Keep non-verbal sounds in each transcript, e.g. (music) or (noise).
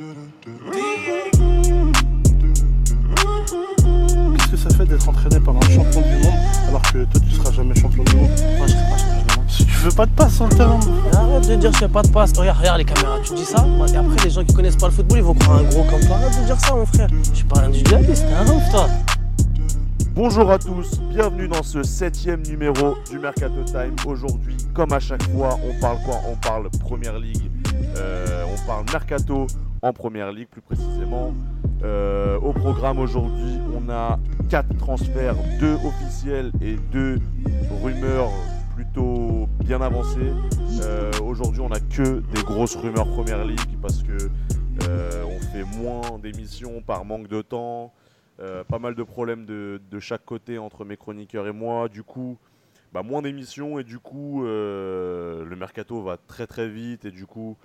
Qu'est-ce que ça fait d'être entraîné par un champion du monde alors que toi tu seras jamais champion du monde? Moi, je serai pas champion du monde. Si tu veux pas de passe sur le terrain. Arrête de dire je fais pas de passe. Regarde, regarde les caméras, tu dis ça Et après, les gens qui connaissent pas le football, ils vont croire un gros comme toi. Arrête de dire ça, mon frère. Je suis pas individualiste, t'es un ouf, toi. Bonjour à tous, bienvenue dans ce septième numéro du Mercato Time. Aujourd'hui, comme à chaque fois, on parle quoi? On parle Première Ligue, euh, on parle Mercato en Première Ligue plus précisément. Euh, au programme aujourd'hui, on a quatre transferts, deux officiels et deux rumeurs plutôt bien avancées. Euh, aujourd'hui, on a que des grosses rumeurs Première Ligue parce que euh, on fait moins d'émissions par manque de temps. Pas mal de problèmes de, de chaque côté entre mes chroniqueurs et moi. Du coup, bah, moins d'émissions et du coup, le mercato va très très vite et du coup,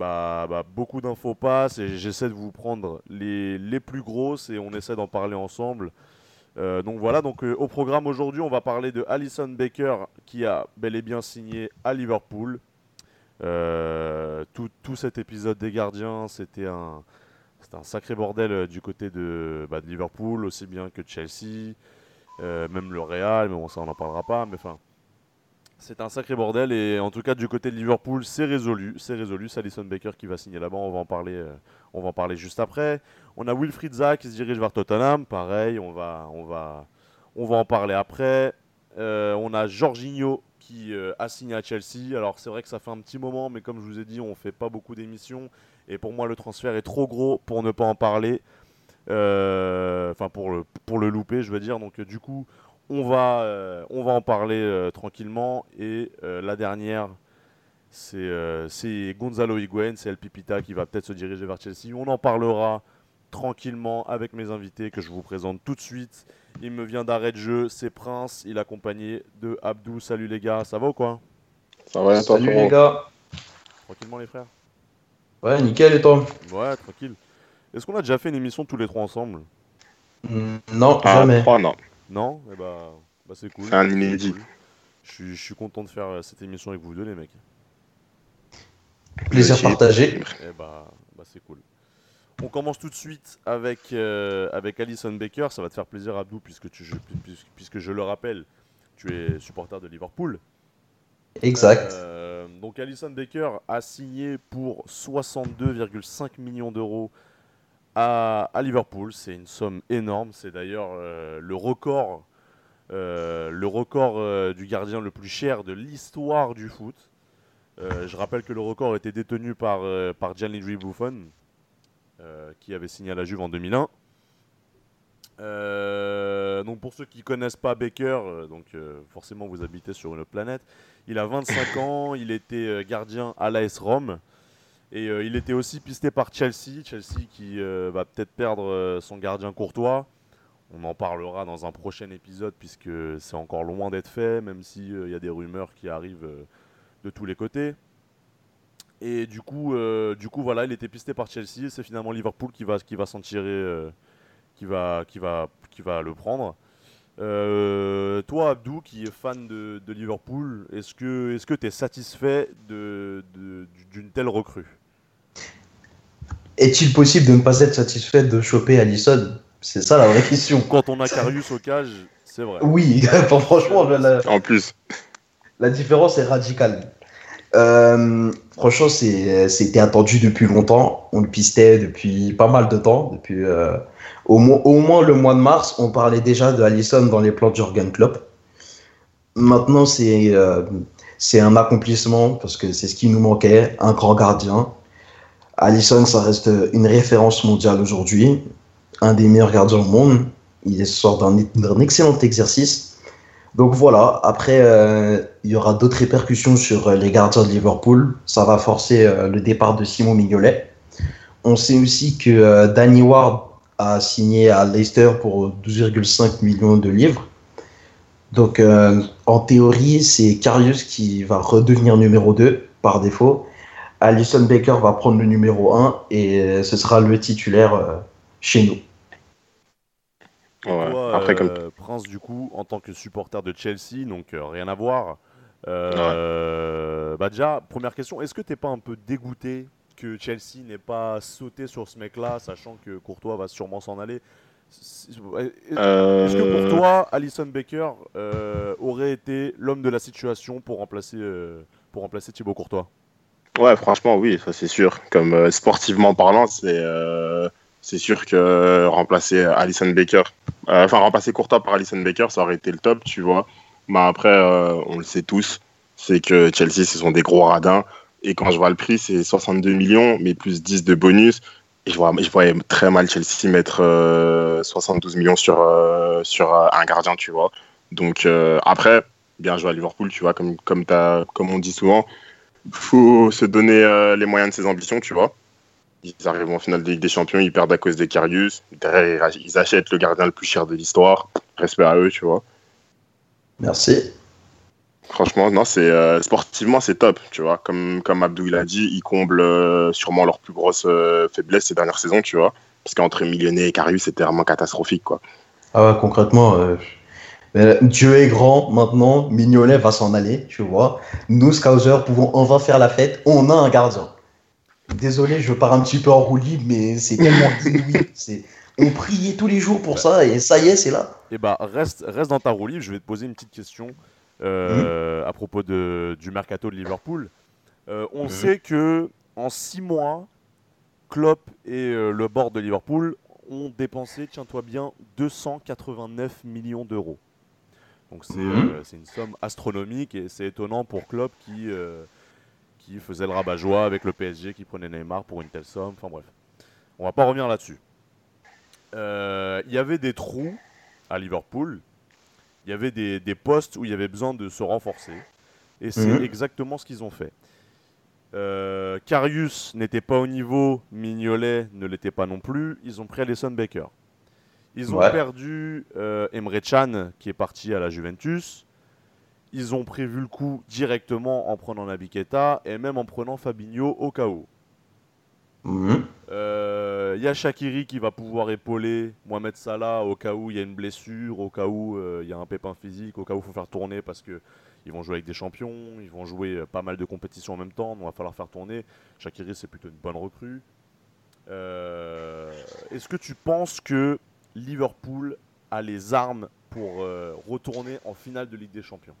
bah, bah, beaucoup d'infos passent et j'essaie de vous prendre les, plus grosses et on essaie d'en parler ensemble. Euh, donc voilà, donc euh, au programme aujourd'hui, on va parler de Alison Baker qui a bel et bien signé à Liverpool. Euh, tout, tout cet épisode des gardiens, c'était un, sacré bordel du côté de, bah, de Liverpool, aussi bien que de Chelsea, même le Real, mais bon, ça on n'en parlera pas. Mais c'est un sacré bordel et en tout cas du côté de Liverpool, c'est résolu, c'est résolu. C'est Alisson Baker qui va signer là-bas. On va en parler, euh, on va en parler juste après. On a Wilfried Zaha qui se dirige vers Tottenham, pareil, on va, on va, on va en parler après. Euh, on a Jorginho qui euh, a signé à Chelsea. Alors c'est vrai que ça fait un petit moment, mais comme je vous ai dit, on fait pas beaucoup d'émissions. Et pour moi, le transfert est trop gros pour ne pas en parler. Enfin, pour, le, pour le louper, je veux dire. Donc, du coup, on va, euh, on va en parler euh, tranquillement. Et euh, la dernière, c'est euh, Gonzalo Higuain, c'est El Pipita qui va peut-être se diriger vers Chelsea. On en parlera tranquillement avec mes invités que je vous présente tout de suite. Il me vient d'arrêt de jeu, c'est Prince. Il est accompagné de Abdou. Salut les gars, ça va ou quoi? Ça va, toi, Salut les gars. Tranquillement les frères? Ouais, nickel et toi? Ouais, tranquille. Est-ce qu'on a déjà fait une émission tous les trois ensemble? Hmm, Non, Ah, jamais. trois, non. Non Eh bah, bah c'est cool. C'est un inédit. cool. Je suis, je suis content de faire euh, cette émission avec vous deux, les mecs. Plaisir partagé. Eh bah, bah c'est cool. On commence tout de suite avec, euh, avec Alison Baker. Ça va te faire plaisir, Abdou, puisque, tu, je, puisque, puisque je le rappelle, tu es supporter de Liverpool. Exact. Euh, donc Alison Baker a signé pour 62,5 millions d'euros à, Liverpool. C'est une somme énorme. C'est d'ailleurs euh, le record, euh, le record euh, du gardien le plus cher de l'histoire du foot. Je rappelle que le record était détenu par, par Gianluigi Buffon, qui avait signé à la Juve en 2001. Euh, donc pour ceux qui connaissent pas Baker, donc forcément vous habitez sur une autre planète. Il a 25 ans, il était gardien à l'AS Rome et euh, il était aussi pisté par Chelsea, Chelsea qui euh, va peut-être perdre euh, son gardien courtois. On en parlera dans un prochain épisode puisque c'est encore loin d'être fait, même s'il il y a des rumeurs qui arrivent de tous les côtés. Et du coup, du coup voilà, il était pisté par Chelsea c'est finalement Liverpool qui va, qui va s'en tirer, qui, va, qui, va, qui va le prendre. Toi, Abdou, qui est fan de, Liverpool, est-ce que tu es satisfait de, de- d'une telle recrue? Est-il possible de ne pas être satisfait de choper Allison? C'est ça la vraie question. Quand on a Karius au cage, c'est vrai. Oui, (laughs) bon, franchement, la, En plus, la différence est radicale. Euh, franchement, c'est- c'était attendu depuis longtemps. On le pistait depuis pas mal de temps. Depuis euh, au, moins, au moins le mois de mars, on parlait déjà de Allison dans les plans de Jurgen Klopp. Maintenant, c'est euh, c'est un accomplissement parce que c'est ce qui nous manquait, un grand gardien. Allison, ça reste une référence mondiale aujourd'hui, un des meilleurs gardiens au monde. Il sort d'un excellent exercice. Donc voilà, après, euh, il y aura d'autres répercussions sur euh, les gardiens de Liverpool. Ça va forcer euh, le départ de Simon Mignolet. On sait aussi que Danny Ward a signé à Leicester pour 12,5 millions de livres. Donc en théorie, c'est Karius qui va redevenir numéro 2 par défaut. Alison Baker va prendre le numéro 1 et euh, ce sera le titulaire euh, chez nous. ouais. Toi, après, comme euh, Prince, du coup, en tant que supporter de Chelsea, donc euh, rien à voir. Euh, bah déjà, première question, est-ce que t'es pas un peu dégoûté que Chelsea n'ait pas sauté sur ce mec-là, sachant que Courtois va sûrement s'en aller? Est-ce que pour toi, Alison Baker euh, aurait été l'homme de la situation pour remplacer, euh, pour remplacer Thibaut Courtois? Ouais, franchement, oui, ça c'est sûr. Comme euh, sportivement parlant, c'est euh, sûr que remplacer Alison Baker, euh, enfin remplacer Courtois par Alison Baker, ça aurait été le top, tu vois. Mais après, euh, on le sait tous, c'est que Chelsea, ce sont des gros radins. Et quand je vois le prix, c'est 62 millions, mais plus 10 de bonus. Et je, vois, je voyais très mal Chelsea mettre euh, 72 millions sur, euh, sur euh, un gardien, tu vois. Donc euh, après, bien joué à Liverpool, tu vois, comme, comme, comme on dit souvent faut se donner euh, les moyens de ses ambitions, tu vois. Ils arrivent en finale de Ligue des Champions, ils perdent à cause des Carius. Derrière, ils achètent le gardien le plus cher de l'histoire. Respect à eux, tu vois. Merci. Franchement, non, c'est euh, sportivement, c'est top, tu vois. Comme, comme Abdou il a dit, ils comblent euh, sûrement leur plus grosse faiblesse ces dernières saisons, tu vois. Parce qu'entre Millionnet et Carius, c'était vraiment catastrophique, quoi. Ah ouais, concrètement, euh, Dieu est grand maintenant, Mignolet va s'en aller, tu vois. Nous, Scouser, pouvons enfin faire la fête. On a un gardien. Désolé, je pars un petit peu en roue libre, mais c'est tellement (laughs) inouï. C'est... On priait tous les jours pour ça, et ça y est, c'est là. Eh bah, reste, reste dans ta roue libre. Je vais te poser une petite question euh, à propos de, du mercato de Liverpool. Euh, on sait que en six mois, Klopp et euh, le board de Liverpool ont dépensé, tiens-toi bien, 289 millions d'euros. Donc c'est Mhm. euh, c'est une somme astronomique et c'est étonnant pour Klopp qui, euh, qui faisait le rabat-joie avec le PSG, qui prenait Neymar pour une telle somme. Enfin bref, on va pas revenir là-dessus. Euh, Il y avait des trous à Liverpool. Il y avait des, des postes où il y avait besoin de se renforcer. Et c'est Mhm. exactement ce qu'ils ont fait. Euh, Karius n'était pas au niveau, Mignolet ne l'était pas non plus. Ils ont pris Alison Baker. Ils ont Ouais. perdu euh, Emre Can qui est parti à la Juventus. Ils ont prévu le coup directement en prenant Naby Keita et même en prenant Fabinho au cas où. Mhm. Euh, Il y a Shakiri qui va pouvoir épauler Mohamed Salah au cas où il y a une blessure, au cas où euh, il y a un pépin physique, au cas où il faut faire tourner parce que ils vont jouer avec des champions, ils vont jouer euh, pas mal de compétitions en même temps, donc il va falloir faire tourner. Shakiri c'est plutôt une bonne recrue. Euh, Est-ce que tu penses que Liverpool a les armes pour euh, retourner en finale de Ligue des Champions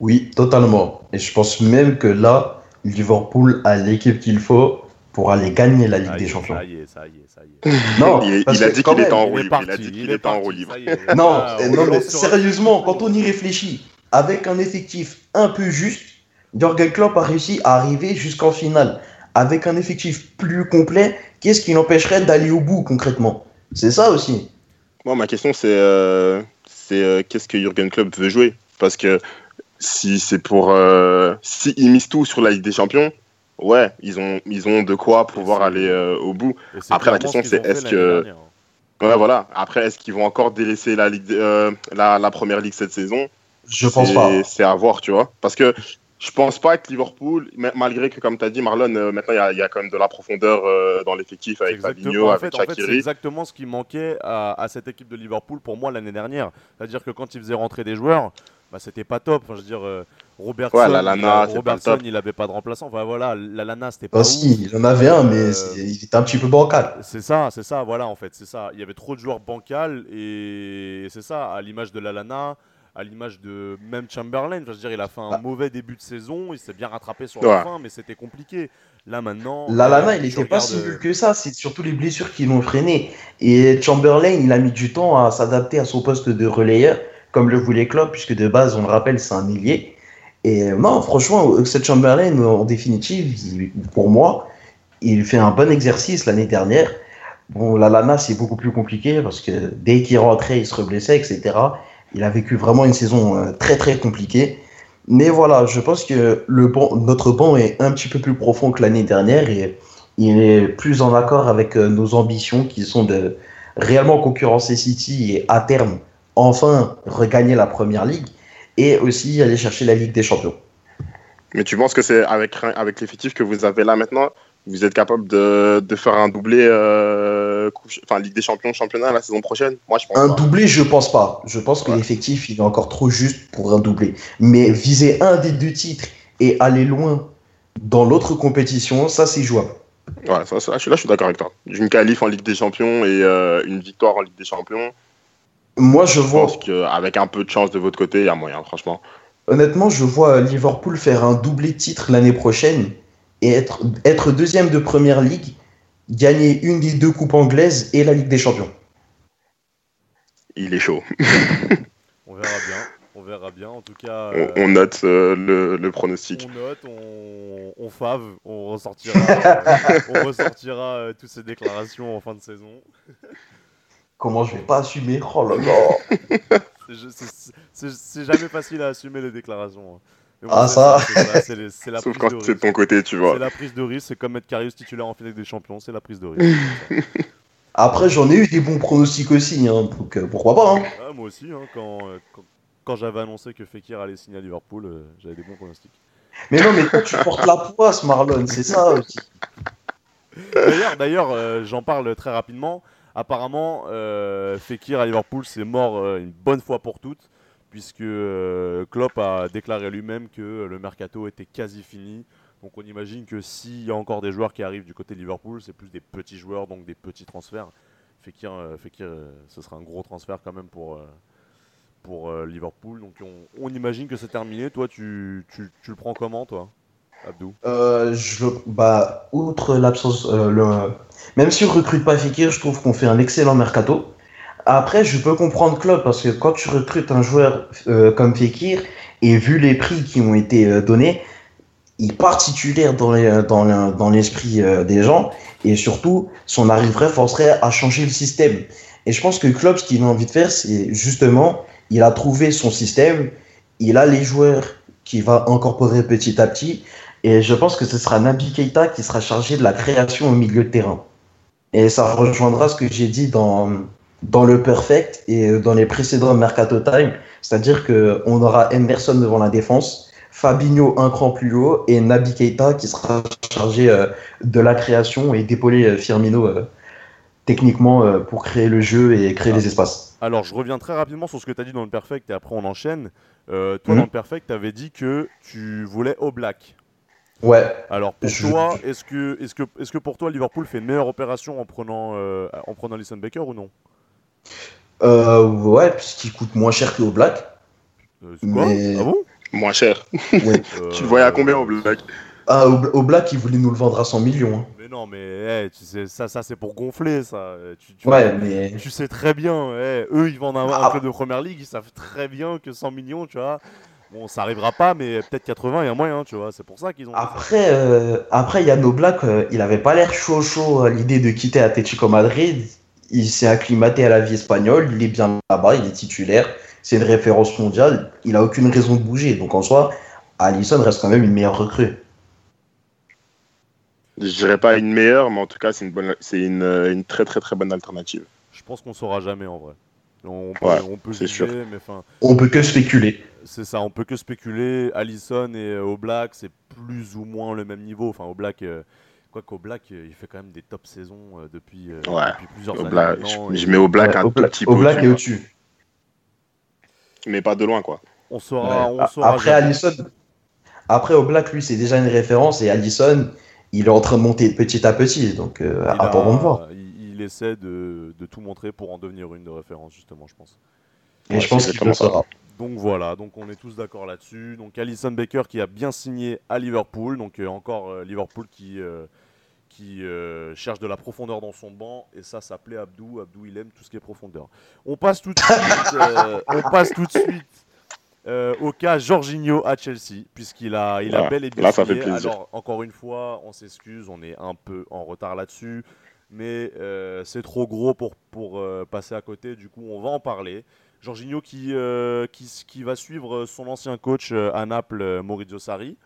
Oui, totalement. Et je pense même que là, Liverpool a l'équipe qu'il faut pour aller gagner la Ligue Ça des est, Champions. Ça y est, ça y est, ça y est. (laughs) Non, il, parce il a dit quand qu'il était en roue est libre. Il a dit qu'il était en roue libre. Non, Ah, on non mais sérieusement, quand on y réfléchit, avec un effectif un peu juste, Jürgen Klopp a réussi à arriver jusqu'en finale. Avec un effectif plus complet, qu'est-ce qui l'empêcherait d'aller au bout concrètement? C'est ça aussi. Moi, ma question, c'est euh, c'est, euh, qu'est-ce que Jurgen Klopp veut jouer? Parce que si c'est pour. Euh, si ils misent tout sur la Ligue des Champions, ouais, ils ont, ils ont de quoi pouvoir aller euh, au bout. Après, la question, c'est est-ce que- dernière. Ouais, voilà. Après, est-ce qu'ils vont encore délaisser la, Ligue, euh, la, la première Ligue cette saison? Je pense pas. C'est à voir, tu vois. Parce que je pense pas que Liverpool, ma- malgré que, comme tu as dit, Marlon, euh, maintenant, il y a- il y, a quand même de la profondeur euh, dans l'effectif avec exactement- Fabinho, en avec fait, en fait, c'est Shaqiri. exactement ce qui manquait à, à cette équipe de Liverpool pour moi l'année dernière. C'est-à-dire que quand ils faisaient rentrer des joueurs, bah, c'était pas top. Enfin, je veux dire, euh, Robertson, Ouais, il, Robertson, il avait pas de remplaçant. Enfin voilà, la Lana, c'était pas Aussi, ouf. il en avait un, mais Euh, il était un petit peu bancal. C'est ça, c'est ça, voilà en fait, c'est ça. Il y avait trop de joueurs bancals et c'est ça, à l'image de Lalana, à l'image de même Chamberlain. Enfin, je veux dire, il a fait un Ah. mauvais début de saison, il s'est bien rattrapé sur Ouais. la fin, mais c'était compliqué. Là maintenant, Lalana, euh, il n'était pas si euh, nul que ça, c'est surtout les blessures qui l'ont freiné. Et Chamberlain, il a mis du temps à s'adapter à son poste de relayeur, comme le voulait Klopp, puisque de base, on le rappelle, c'est un ailier. Et euh, non, franchement, cette Chamberlain, en définitive, pour moi, il fait un bon exercice l'année dernière. Bon, Lalana, c'est beaucoup plus compliqué parce que dès qu'il rentrait, il se reblessait, etc. Il a vécu vraiment une saison euh, très très compliquée. Mais voilà, je pense que notre banc est un petit peu plus profond que l'année dernière et il est plus en accord avec euh, nos ambitions qui sont de réellement concurrencer City et à terme enfin regagner la première ligue et aussi aller chercher la Ligue des Champions. Mais tu penses que c'est avec, l'effectif que vous avez là maintenant, vous êtes capable de, de faire un doublé, euh, enfin Ligue des Champions, championnat la saison prochaine Moi, je pense Un pas. doublé, je pense pas. Je pense que Ouais. l'effectif il est encore trop juste pour un doublé. Mais viser un des deux titres et aller loin dans l'autre compétition, ça c'est jouable. Ouais, ça, ça, je suis là, je suis d'accord avec toi. Une qualif en Ligue des Champions et euh, une victoire en Ligue des Champions. Moi, je Je vois, pense qu'avec un peu de chance de votre côté, il y a moyen, franchement. honnêtement, je vois Liverpool faire un doublé titre l'année prochaine et être, être deuxième de première ligue, gagner une des deux coupes anglaises et la Ligue des Champions. Il est chaud. (laughs) On verra bien. On verra bien. En tout cas, On, euh, on note euh, le, le pronostic. on note, on, on fave, on ressortira, (laughs) on ressortira euh, toutes ces déclarations en fin de saison. (laughs) Comment je vais pas assumer? Oh là là c'est jamais facile à assumer les déclarations. hein. Ah, c'est ça. (laughs) c'est c'est c'est la Sauf prise quand de c'est de risque. ton côté, tu C'est vois. la prise de risque, c'est comme mettre Karius titulaire en finale des champions, c'est la prise de risque. (laughs) Après, j'en ai eu des bons pronostics aussi, hein, donc euh, pourquoi pas. hein. Ah, moi aussi, hein, quand, euh, quand, quand j'avais annoncé que Fekir allait signer à Liverpool, euh, j'avais des bons pronostics. Mais non, mais toi, tu portes la poisse, Marlon, c'est ça aussi. D'ailleurs, d'ailleurs, euh, j'en parle très rapidement. Apparemment, euh, Fekir à Liverpool, c'est mort euh, une bonne fois pour toutes, puisque euh, Klopp a déclaré lui-même que le mercato était quasi fini. Donc on imagine que s'il y a encore des joueurs qui arrivent du côté de Liverpool, c'est plus des petits joueurs, donc des petits transferts. Fekir, euh, Fekir euh, ce sera un gros transfert quand même pour, Liverpool. Donc on, imagine que c'est terminé. Toi, tu, le prends comment, toi, Abdou? Euh, je, bah, outre l'absence, même si on recrute pas Fekir, je trouve qu'on fait un excellent mercato. Après, je peux comprendre Klopp parce que quand tu recrutes un joueur euh, comme Fekir et vu les prix qui ont été euh, donnés, il part titulaire dans les- le- dans l'esprit euh, des gens et surtout son arrivée forcerait à changer le système. Et je pense que Klopp, ce qu'il a envie de faire, c'est justement, il a trouvé son système, il a les joueurs qu'il va incorporer petit à petit. Et je pense que ce sera Naby Keita qui sera chargé de la création au milieu de terrain. Et ça rejoindra ce que j'ai dit dans, dans le Perfect et dans les précédents Mercato Time. C'est-à-dire qu'on aura Emerson devant la défense, Fabinho un cran plus haut et Naby Keita qui sera chargé euh, de la création et d'épauler euh, Firmino euh, techniquement euh, pour créer le jeu et créer Ah. les espaces. Alors, je reviens très rapidement sur ce que tu as dit dans le Perfect et après on enchaîne. Euh, toi, Mhm. dans le Perfect, tu avais dit que tu voulais au black. Ouais, Alors, pour Je- toi, est-ce que, est que, est que pour toi, Liverpool fait une meilleure opération en prenant, euh, en prenant Alisson Baker ou non? Euh, ouais, puisqu'il coûte moins cher que au Black. Euh, c'est quoi Mais- Ah bon Moins cher. Euh, (laughs) Tu le voyais à combien au Black Ah, au, Black, il voulait nous le vendre à 100 millions. hein. Mais non, mais eh, tu sais, ça, ça c'est pour gonfler, ça. Euh, Tu, tu- Ouais, mais. Tu sais très bien, eh, eux ils vendent un, un Ah. club de première ligue, ils savent très bien que 100 millions, tu vois. Bon, ça arrivera pas, mais peut-être 80, il y a moyen, tu vois. C'est pour ça qu'ils ont. Après, euh, après Yann Oblak, euh, il avait pas l'air chaud chaud à l'idée de quitter Atlético Madrid. Il s'est acclimaté à la vie espagnole, il est bien là-bas, il est titulaire, c'est une référence mondiale, il a aucune raison de bouger. Donc en soi, Allison reste quand même une meilleure recrue. Je dirais pas une meilleure, mais en tout cas, c'est une, bonne, c'est une, euh, une très très très bonne alternative. Je pense qu'on saura jamais en vrai. On peut, Ouais, on peut juger, sûr. mais enfin, On peut que spéculer. c'est ça, on peut que spéculer. Allison et euh, Oblak, c'est plus ou moins le même niveau. Enfin, Oblak, euh, quoi qu'Oblak, euh, il fait quand même des top saisons euh, depuis, euh, Ouais, depuis plusieurs Au années. Black, je, et je mets au Black Ouais, un tout Oblak, petit peu. Oblak est au-dessus, au-dessus. mais pas de loin, quoi. On saura, Ouais. on saura Après jamais. Allison, après Oblak, lui, c'est déjà une référence et Allison, il est en train de monter petit à petit. Donc euh, attendons de voir. Il, il essaie de, de tout montrer pour en devenir une de référence, justement, je pense. Et Ouais, je pense qu'il le sera. Donc voilà, donc on est tous d'accord là-dessus. Donc Alison Baker qui a bien signé à Liverpool, donc euh, encore euh, Liverpool qui, euh, qui euh, cherche de la profondeur dans son banc, et ça, ça plaît à Abdou. Abdou, il aime tout ce qui est profondeur. On passe tout de suite, euh, on passe tout de suite euh, au cas Jorginho à Chelsea, puisqu'il a, il a bel et bien là, ça fait plaisir. Alors encore une fois, on s'excuse, on est un peu en retard là-dessus. Mais c'est trop gros pour, pour passer à côté, du coup on va en parler. Jorginho qui, qui, qui va suivre son ancien coach à Naples, Maurizio Sarri.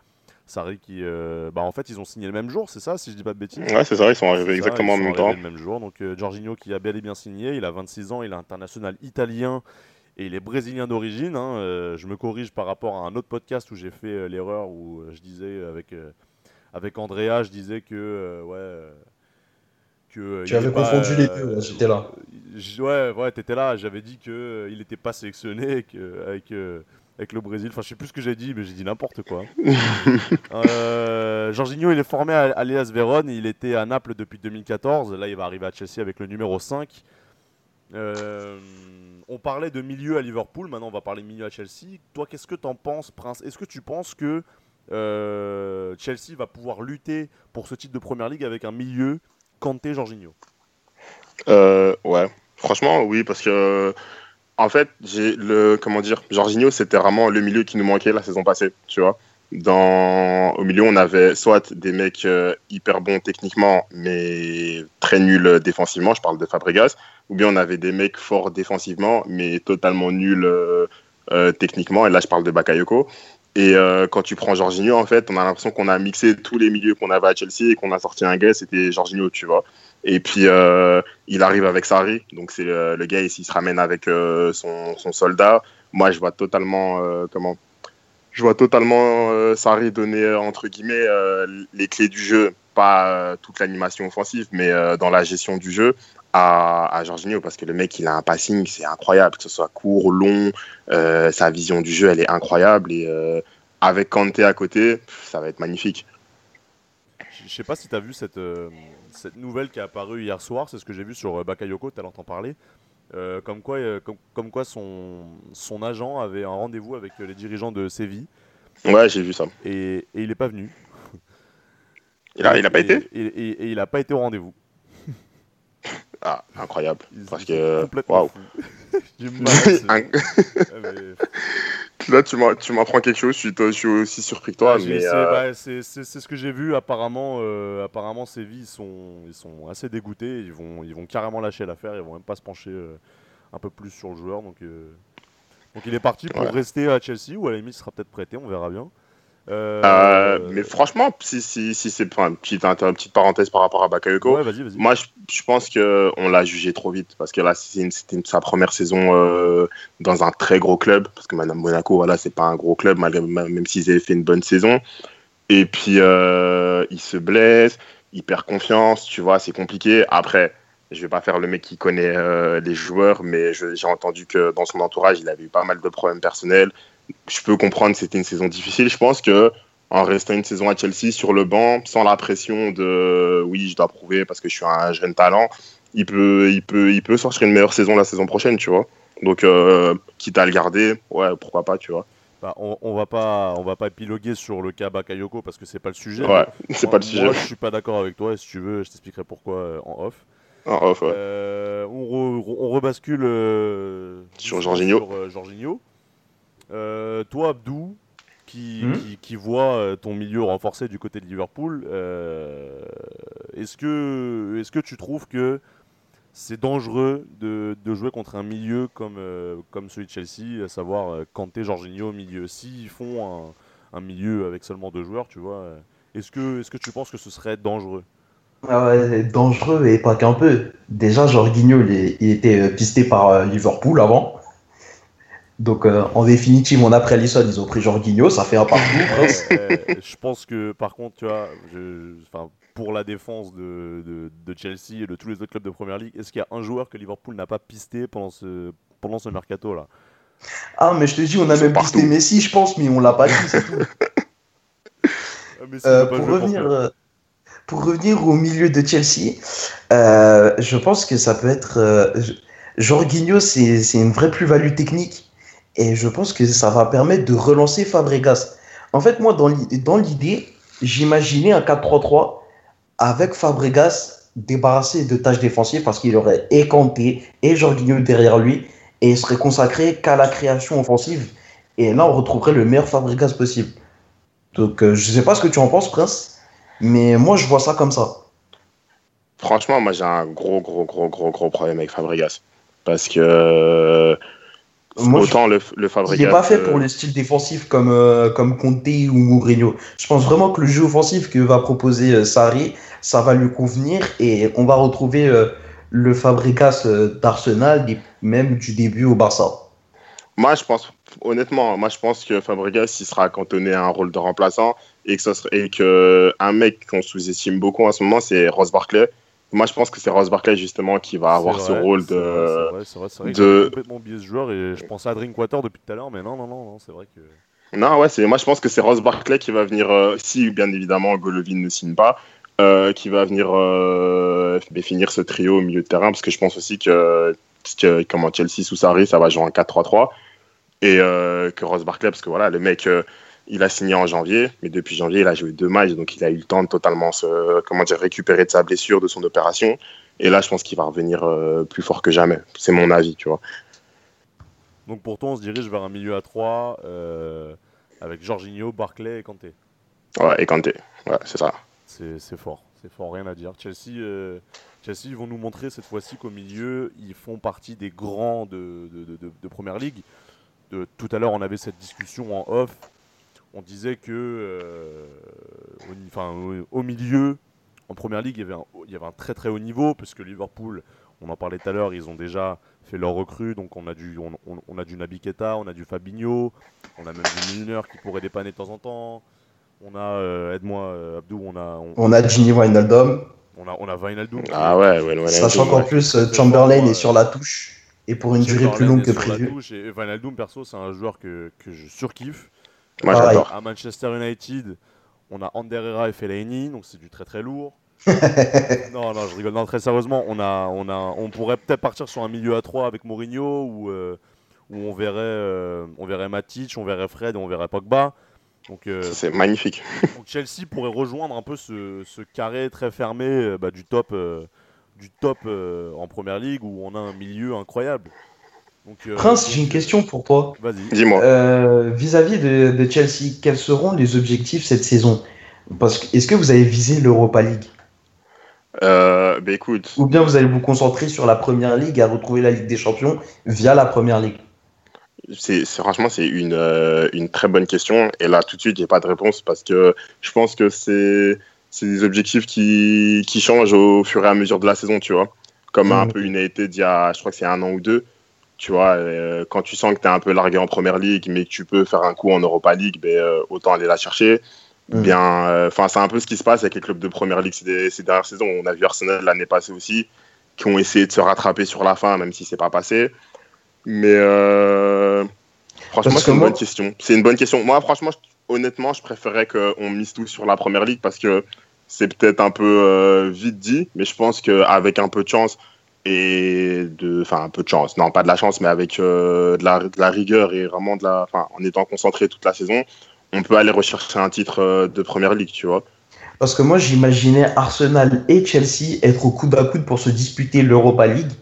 Sarri qui, euh, bah en fait, ils ont signé le même jour, c'est ça, si je dis pas de bêtises Ouais, c'est ça, ils sont arrivés ça, exactement ils en même temps. le même jour. Donc euh, Jorginho qui a bel et bien signé, il a 26 ans, il est international italien et il est brésilien d'origine. hein. Euh, je me corrige par rapport à un autre podcast où j'ai fait euh, l'erreur où euh, je disais avec, euh, avec Andrea, je disais que euh, ouais. euh, que, Tu avais confondu les deux, j'étais là. Ouais, ouais, t'étais là. J'avais dit que euh, il n'était pas sélectionné, et que avec euh, avec le Brésil. Enfin, je sais plus ce que j'ai dit, mais j'ai dit n'importe quoi. (laughs) euh, Jorginho, il est formé à, à l'Elias Vérone. Il était à Naples depuis 2014. Là, il va arriver à Chelsea avec le numéro 5. Euh, on parlait de milieu à Liverpool. Maintenant, on va parler de milieu à Chelsea. Toi, qu'est-ce que t'en penses, Prince? Est-ce que tu penses que euh, Chelsea va pouvoir lutter pour ce titre de Première Ligue avec un milieu Kanté, Jorginho? Euh, ouais, franchement, oui, parce que en fait, j'ai le comment dire, Jorginho, c'était vraiment le milieu qui nous manquait la saison passée, tu vois. Dans au milieu, on avait soit des mecs euh, hyper bons techniquement, mais très nuls défensivement. Je parle de Fabregas, ou bien on avait des mecs forts défensivement, mais totalement nuls euh, euh, techniquement. Et là, je parle de Bakayoko. Et euh, quand tu prends Jorginho, en fait, on a l'impression qu'on a mixé tous les milieux qu'on avait à Chelsea et qu'on a sorti un gars, c'était Jorginho, tu vois. Et puis, euh, il arrive avec Sarri. Donc, c'est euh, le gars ici, il se ramène avec euh, son, soldat. Moi, je vois totalement, comment Je vois totalement Sarri donner, entre guillemets, les clés du jeu. Pas toute l'animation offensive, mais dans la gestion du jeu à, à. Parce que le mec, il a un passing, c'est incroyable. Que ce soit court, long, sa vision du jeu, elle est incroyable. Et avec Kanté à côté, ça va être magnifique. Je sais pas si tu as vu cette, euh, cette nouvelle qui est apparue hier soir, c'est ce que j'ai vu sur euh, Bakayoko, tu as parler. Euh, comme quoi, euh, comme, comme quoi son, son agent avait un rendez-vous avec les dirigeants de Séville Ouais, j'ai vu ça. et, et il n'est pas venu. Il a, il a pas été? et, et- et il n'a pas été au rendez-vous. Ah, incroyable. Parce que. complètement (laughs) mal Ah, (laughs) mais- Là, tu m'apprends quelque chose, je suis, je suis aussi surpris que toi. Ah, j'ai- mais, c'est euh, bah, c'est- ce que j'ai vu. Apparemment, euh, apparemment Séville ils sont, ils sont assez dégoûtés. Ils vont, ils vont carrément lâcher l'affaire. Ils vont même pas se pencher euh, un peu plus sur le joueur. Donc, euh, donc il est parti pour Ouais. rester à Chelsea ou à la limite il sera peut-être prêté. On verra bien. Euh, euh, mais franchement, si, si, si c'est. Enfin, petite, inter- petite parenthèse par rapport à Bakayoko. ouais. Moi, je, je pense qu'on l'a jugé trop vite. Parce que là, une- c'était une- sa première saison euh, dans un très gros club. Parce que Madame Monaco, voilà, c'est pas un gros club, malgré, même s'ils avaient fait une bonne saison. Et puis, il se blesse, il perd confiance, tu vois, c'est compliqué. Après, je vais pas faire le mec qui connaît euh, les joueurs, mais j'ai entendu que dans son entourage, il avait eu pas mal de problèmes personnels. Je peux comprendre que c'était une saison difficile. Je pense que en restant une saison à Chelsea sur le banc, sans la pression de oui, je dois prouver parce que je suis un jeune talent, il peut, il peut, il peut sortir une meilleure saison la saison prochaine, tu vois. Donc, euh, quitte à le garder, ouais, pourquoi pas, tu vois. Bah, on, on va pas, on va pas épiloguer sur le cas Bakayoko parce que c'est pas le sujet. Ouais, c'est pas le sujet. Moi, je suis pas d'accord avec toi. Et si tu veux, je t'expliquerai pourquoi euh, en off. Ah, off, ouais. Euh, on, re- on rebascule euh, Sur Jorginho. sur, Jorginho. Euh, toi, Abdou, qui, qui, qui voit euh, ton milieu renforcé du côté de Liverpool, euh, est-ce que, est que tu trouves que c'est dangereux de, de jouer contre un milieu comme, euh, comme celui de Chelsea, à savoir euh, Kanté, Jorginho au milieu? S'ils font un, un milieu avec seulement deux joueurs, tu vois, est-ce que, est que tu penses que ce serait dangereux? Ah ouais, dangereux et pas qu'un peu. Déjà, Jorginho, il, était pisté par euh, Liverpool avant. Donc, euh, en définitive, on a pris Alisson, ils ont pris Jorginho, ça fait un partout. (laughs) Je pense que par contre, tu vois, je, enfin, pour la défense de, de, de Chelsea et de tous les autres clubs de Première Ligue, est-ce qu'il y a un joueur que Liverpool n'a pas pisté pendant ce, pendant ce mercato là? Ah, mais je te dis, on a même pisté. Messi, je pense, mais on l'a pas dit, c'est tout. (laughs) Euh, pour, revenir, euh, pour revenir au milieu de Chelsea, euh, je pense que ça peut être. Jorginho, c'est une vraie plus-value technique. Et je pense que ça va permettre de relancer Fabregas. En fait, moi, dans l'i- dans l'idée, j'imaginais un 4-3-3 avec Fabregas débarrassé de tâches défensives parce qu'il aurait et Kanté et Jorginho derrière lui et il serait consacré qu'à la création offensive. Et là, on retrouverait le meilleur Fabregas possible. Donc, euh, je sais pas ce que tu en penses, Prince, mais moi, je vois ça comme ça. Franchement, moi j'ai un gros, gros, gros, gros, gros problème avec Fabregas. Parce que euh, Moi, je- autant le, le Fabregas. Il n'est pas fait euh, pour le style défensif comme, euh, comme Conte ou Mourinho. Je pense vraiment que le jeu offensif que va proposer euh, Sarri, ça va lui convenir et on va retrouver euh, le Fabregas euh, d'Arsenal, même du début au Barça. Moi, je pense, honnêtement, moi, je pense que Fabregas, il sera cantonné à un rôle de remplaçant et que, ça serait, et que un mec qu'on sous-estime beaucoup en ce moment, c'est Ross Barkley, moi, je pense que c'est Ross Barkley justement qui va avoir ce rôle de. c'est vrai, c'est vrai, c'est vrai de- complètement oublié ce joueur et je pensais à Drinkwater depuis tout à l'heure, mais non, non, non, non, c'est vrai que. Non, ouais, c'est moi je pense que c'est Ross Barkley qui va venir, euh, si bien évidemment Golovin ne signe pas, euh, qui va venir euh, finir ce trio au milieu de terrain, parce que je pense aussi que, que comment Chelsea sous Sarri, ça va jouer en 4-3-3, et euh, que Ross Barkley, parce que voilà, le mec, il a signé en janvier, mais depuis janvier, il a joué deux matchs, donc il a eu le temps de totalement se, comment dire, récupérer de sa blessure, de son opération, et là je pense qu'il va revenir euh, plus fort que jamais, c'est mon avis, tu vois. Donc pour toi, on se dirige vers un milieu à 3 avec Jorginho, Barclay et Kanté. Ouais, et Kanté, ouais, c'est ça. C'est fort, c'est fort, rien à dire. Chelsea, euh, Chelsea ils vont nous montrer cette fois-ci qu'au milieu, ils font partie des grands de, de, de, de- de Première Ligue. De, tout à l'heure, on avait cette discussion en off. On disait que euh, au, au, au milieu, en Première Ligue, il y, avait un, il y avait un très très haut niveau, puisque Liverpool, on en parlait tout à l'heure, ils ont déjà fait leur recrue, donc on a du, on, on- on a du Naby Keita, on a du Fabinho, on a même du Milner qui pourrait dépanner de temps en temps. On a, euh, aide-moi euh, Abdou, on a, on, On a Gini Wijnaldum, on a, on a Wijnaldum. Ah ouais, ouais, ouais. sachant qu'en plus Chamberlain est sur la touche et pour une durée plus longue est que sur la prévu. touche, Et Wijnaldum, perso, c'est un joueur que, que je surkiffe. Moi j'adore. À Manchester United, on a Ander Herrera et Fellaini, donc c'est du très très lourd. (laughs) non, non, je rigole. Non, très sérieusement, on, a, on, a, on pourrait peut-être partir sur un milieu à 3 avec Mourinho où, euh, où on, verrait, euh, on verrait Matic, on verrait Fred et on verrait Pogba. Donc, euh, C'est magnifique. donc Chelsea pourrait rejoindre un peu ce, ce carré très fermé euh, bah, du top, euh, du top euh, en première ligue où on a un milieu incroyable. Donc, euh, Prince, j'ai une question pour toi. Vas-y. Dis-moi. Euh, Vis-à-vis de, de Chelsea, quels seront les objectifs cette saison? Parce que est-ce que vous avez visé l'Europa League? Euh, bah écoute, ou bien vous allez vous concentrer sur la Première Ligue et à retrouver la Ligue des Champions via la Première Ligue? C'est c'est- franchement c'est une, euh, une très bonne question et là tout de suite j'ai pas de réponse parce que je pense que c'est c'est des objectifs qui, qui changent au fur et à mesure de la saison, tu vois. Comme un Mhm. peu une a été d'il y a, je crois que c'est un an ou deux. Tu vois, euh, quand tu sens que tu es un peu largué en première ligue, mais que tu peux faire un coup en Europa League, ben, euh, autant aller la chercher. Mhm. Bien, euh, enfin, c'est un peu ce qui se passe avec les clubs de première ligue ces, ces dernières saisons. On a vu Arsenal l'année passée aussi, qui ont essayé de se rattraper sur la fin, même si c'est pas passé. Mais franchement, c'est une bonne question. C'est une bonne question. Moi, franchement, je- honnêtement, je préférais qu'on mise tout sur la première ligue parce que c'est peut-être un peu vite dit, mais je pense qu'avec un peu de chance et de, enfin un peu de chance, non pas de la chance, mais avec euh, de, la, rigueur et vraiment de la, enfin en étant concentré toute la saison, on peut aller rechercher un titre euh, de première ligue, tu vois. Parce que moi, j'imaginais Arsenal et Chelsea être au coude à coude pour se disputer l'Europa League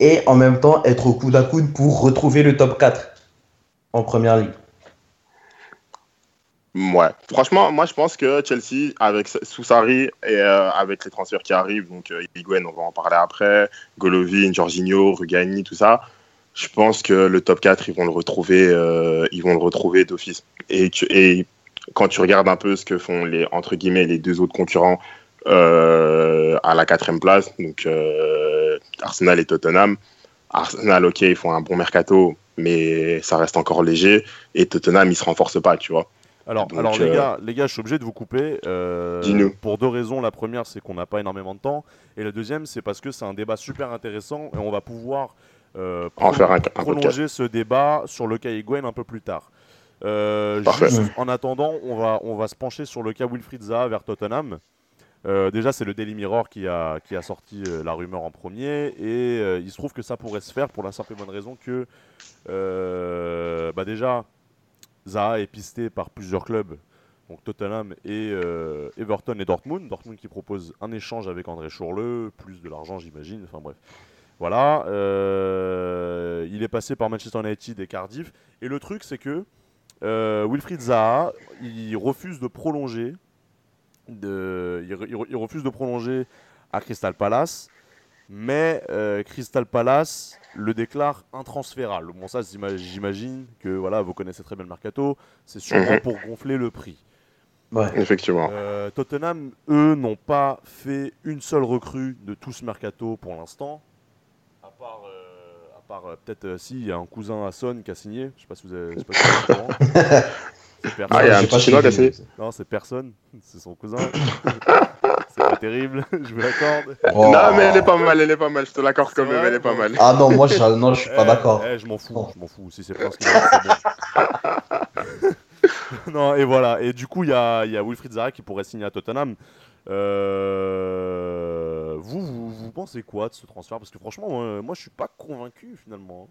et en même temps être au coude à coude pour retrouver le top 4 en Première Ligue. Ouais. Franchement, moi je pense que Chelsea, avec sous Sarri et euh, avec les transferts qui arrivent, donc euh, on va en parler après, Golovin, Jorginho, Rugani, tout ça, je pense que le top 4, ils vont le retrouver, euh, ils vont le retrouver d'office. Et, et quand tu regardes un peu ce que font les entre guillemets les deux autres concurrents euh, à la quatrième place, donc Arsenal et Tottenham. Arsenal, ok, ils font un bon mercato, mais ça reste encore léger. Et Tottenham, ils se renforcent pas, tu vois. Alors, Donc, alors les, euh, gars, les gars, je suis obligé de vous couper. euh, pour deux raisons. La première, c'est qu'on n'a pas énormément de temps. Et la deuxième, c'est parce que c'est un débat super intéressant et on va pouvoir euh, faire un- prolonger ce débat sur le cas Higuain un peu plus tard. Euh, juste en attendant, on va, on va se pencher sur le cas Wilfried Zaha vers Tottenham. Euh, déjà, c'est le Daily Mirror qui a, qui a sorti la rumeur en premier. Et il se trouve que ça pourrait se faire pour la simple et bonne raison que, bah déjà, Zaha est pisté par plusieurs clubs, donc Tottenham et euh, Everton et Dortmund. Dortmund qui propose un échange avec André Chourleux, plus de l'argent, j'imagine. Enfin bref. Voilà. euh, il est passé par Manchester United et Cardiff. Et le truc, c'est que euh, Wilfried Zaha, il refuse de prolonger. Il refuse de prolonger à Crystal Palace. Mais euh, Crystal Palace le déclare intransférable. Bon, ça, j'ima- j'imagine que voilà, vous connaissez très bien le mercato. C'est sûrement Mhm. pour gonfler le prix. Ouais. Effectivement. Euh, Tottenham, eux, n'ont pas fait une seule recrue de tout ce mercato pour l'instant. À part, euh, à part euh, peut-être, euh, si, il y a un cousin à Son qui a signé. Je sais pas si vous avez. je sais pas si vous. C'est (laughs) personne. Ah, il y a un J'ai petit pas chinois qui a suivi. signé. Non, c'est personne. C'est son cousin. (laughs) c'est pas terrible, (laughs) je vous l'accorde. Oh. Non, mais elle est pas mal, elle est pas mal, je te l'accorde quand même, elle est pas mal. Ah non, moi, je, non, je suis pas Eh, d'accord. eh, je m'en fous, Oh. je m'en fous. Si c'est gagne, c'est bon. (laughs) non, et voilà. Et du coup, il y a, il y a Wilfried Zaha qui pourrait signer à Tottenham. Euh, Vous, vous, vous pensez quoi de ce transfert? Parce que franchement, moi, moi, je suis pas convaincu finalement.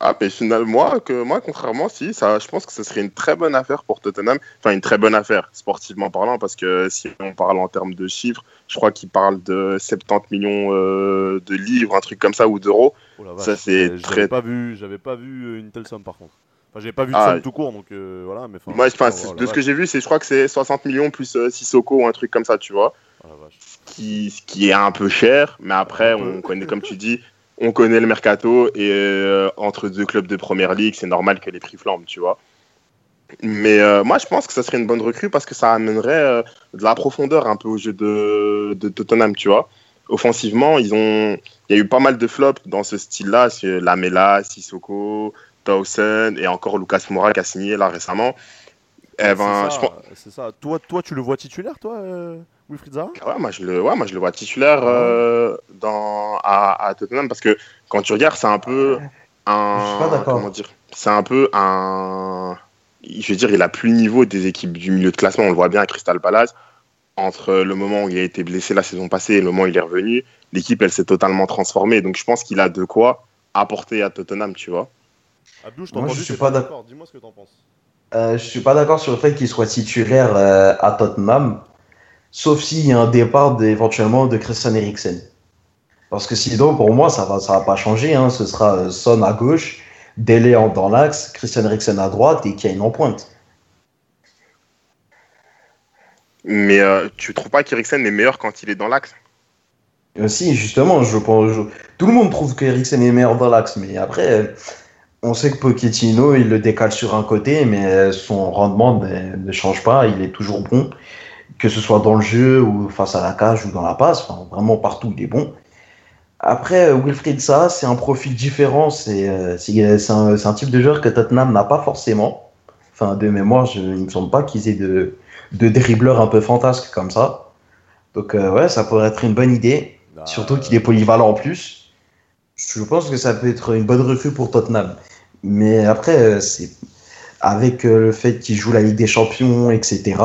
Ah, mais finalement, moi, que, moi, contrairement, si, ça, je pense que ce serait une très bonne affaire pour Tottenham. Enfin, une très bonne affaire, sportivement parlant, parce que si on parle en termes de chiffres, je crois qu'il parle de 70 millions euh, de livres, un truc comme ça, ou d'euros. Oh Ça, c'est très- pas vu, j'avais pas vu euh, une telle somme par contre. Enfin, j'avais pas vu de Ah, somme tout court, donc euh, voilà. Mais Moi, oh, de ce que j'ai vu, c'est, je crois que c'est 60 millions plus euh, Sissoko ou un truc comme ça, tu vois. oh la vache. qui, ce qui est un peu cher, mais après, on connaît, comme tu dis, on connaît le mercato et euh, entre deux clubs de première ligue, c'est normal que les prix flambent, tu vois. Mais euh, moi, je pense que ça serait une bonne recrue parce que ça amènerait euh, de la profondeur un peu au jeu de, de Tottenham, tu vois. Offensivement, ils ont, il y a eu pas mal de flops dans ce style-là, c'est Lamela, Sissoko, Dawson et encore Lucas Moura qui a signé là récemment. Eh C'est ben, ça, je c'est ça. Toi, toi, tu le vois titulaire, toi, Wilfried Zaha Ouais, moi je le, ouais, moi je le vois titulaire euh, dans, à, à Tottenham parce que quand tu regardes, c'est un peu un. Je suis pas d'accord. Comment dire C'est un peu un. Je veux dire, il a plus le niveau des équipes du milieu de classement. On le voit bien à Crystal Palace. Entre le moment où il a été blessé la saison passée et le moment où il est revenu, l'équipe elle s'est totalement transformée. Donc je pense qu'il a de quoi apporter à Tottenham, tu vois. Abdou, je Moi, je suis pas d'accord. Dis-moi ce que t'en penses. Euh, je suis pas d'accord sur le fait qu'il soit titulaire euh, à Tottenham, sauf s'il y a un départ éventuellement de Christian Eriksen. Parce que sinon, pour moi, ça va, ça va pas changer. Hein. Ce sera euh, Son à gauche, en- dans l'axe, Christian Eriksen à droite et Kane en pointe. Mais euh, tu trouves pas qu'Eriksen est meilleur quand il est dans l'axe? Euh, si, justement, je pense, je- tout le monde trouve qu'Eriksen est meilleur dans l'axe, mais après, on sait que Pochettino, il le décale sur un côté, mais son rendement ne, ne change pas, il est toujours bon, que ce soit dans le jeu ou face à la cage ou dans la passe, enfin, vraiment partout, il est bon. Après, euh, Wilfried Zaha, c'est un profil différent, c'est euh, c'est un, un type de joueur que Tottenham n'a pas forcément. Enfin, de mémoire, je, il me semble pas qu'ils aient de, de dribbleurs un peu fantasques comme ça. Donc, euh, ouais, ça pourrait être une bonne idée. Bah, Surtout qu'il est polyvalent en plus. Je pense que ça peut être une bonne recrue pour Tottenham. Mais après, euh, c'est avec euh, le fait qu'il joue la Ligue des Champions, etc.,